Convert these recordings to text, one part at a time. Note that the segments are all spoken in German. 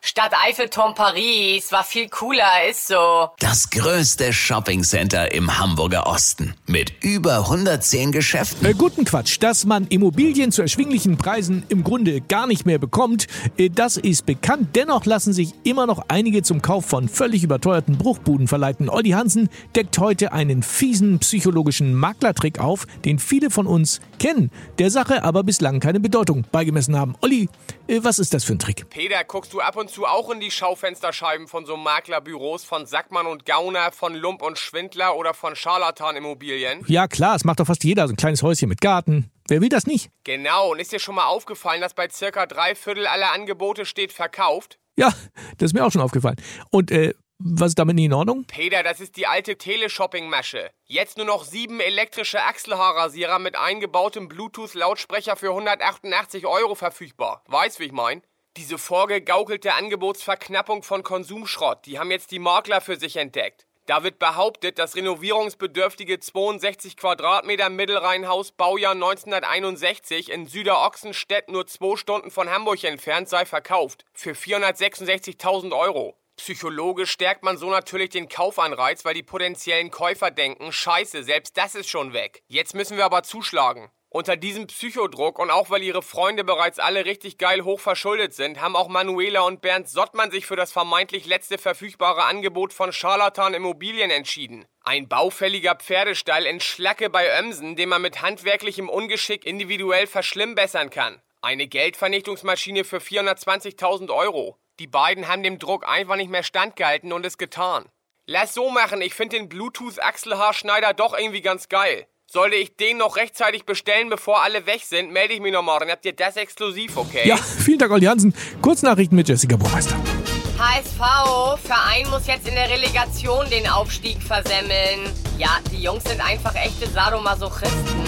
Stadt Eiffelturm Paris war viel cooler, ist so. Das größte Shoppingcenter im Hamburger Osten mit über 110 Geschäften. Äh, guten Quatsch, dass man Immobilien zu erschwinglichen Preisen im Grunde gar nicht mehr bekommt, äh, das ist bekannt. Dennoch lassen sich immer noch einige zum Kauf von völlig überteuerten Bruchbuden verleiten. Olli Hansen deckt heute einen fiesen psychologischen Maklertrick auf, den viele von uns kennen, der Sache aber bislang keine Bedeutung beigemessen haben. Olli, äh, was ist das für ein Trick? Peter, guckst du ab und zu auch in die Schaufensterscheiben von so Maklerbüros, von Sackmann und Gauner, von Lump und Schwindler oder von Scharlatan-Immobilien? Ja klar, es macht doch fast jeder so ein kleines Häuschen mit Garten. Wer will das nicht? Genau, und ist dir schon mal aufgefallen, dass bei circa drei Viertel aller Angebote steht verkauft? Ja, das ist mir auch schon aufgefallen. Und äh, was ist damit nicht in Ordnung? Peter, das ist die alte Teleshopping-Masche. Jetzt nur noch sieben elektrische Achselhaarrasierer mit eingebautem Bluetooth-Lautsprecher für 188 Euro verfügbar. Weißt, wie ich mein? Diese vorgegaukelte Angebotsverknappung von Konsumschrott, die haben jetzt die Makler für sich entdeckt. Da wird behauptet, das renovierungsbedürftige 62 Quadratmeter Mittelrheinhaus Baujahr 1961 in Süderoxenstedt nur zwei Stunden von Hamburg entfernt sei verkauft. Für 466.000 Euro. Psychologisch stärkt man so natürlich den Kaufanreiz, weil die potenziellen Käufer denken, scheiße, selbst das ist schon weg. Jetzt müssen wir aber zuschlagen. Unter diesem Psychodruck und auch weil ihre Freunde bereits alle richtig geil hoch verschuldet sind, haben auch Manuela und Bernd Sottmann sich für das vermeintlich letzte verfügbare Angebot von Charlatan Immobilien entschieden. Ein baufälliger Pferdestall in Schlacke bei Ömsen, den man mit handwerklichem Ungeschick individuell verschlimmbessern kann. Eine Geldvernichtungsmaschine für 420.000 Euro. Die beiden haben dem Druck einfach nicht mehr standgehalten und es getan. Lass so machen, ich finde den Bluetooth-Achselhaarschneider doch irgendwie ganz geil. Sollte ich den noch rechtzeitig bestellen, bevor alle weg sind, melde ich mich noch morgen. Habt ihr das exklusiv, okay? Ja, vielen Dank, Olli Hansen. Kurznachrichten mit Jessica Burmeister. HSV, Verein muss jetzt in der Relegation den Aufstieg versemmeln. Ja, die Jungs sind einfach echte Sadomasochisten.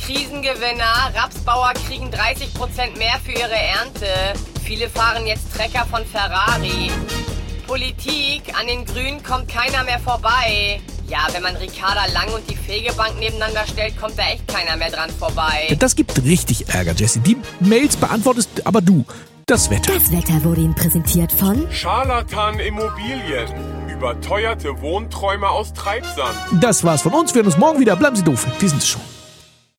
Krisengewinner, Rapsbauer kriegen 30% mehr für ihre Ernte. Viele fahren jetzt Trecker von Ferrari. Politik, an den Grünen kommt keiner mehr vorbei. Ja, wenn man Ricarda Lang und die Fegebank nebeneinander stellt, kommt da echt keiner mehr dran vorbei. Das gibt richtig Ärger, Jesse. Die Mails beantwortest aber du. Das Wetter. Das Wetter wurde Ihnen präsentiert von Scharlatan Immobilien. Überteuerte Wohnträume aus Treibsand. Das war's von uns. Wir hören uns morgen wieder. Bleiben Sie doof. Wir sind es schon.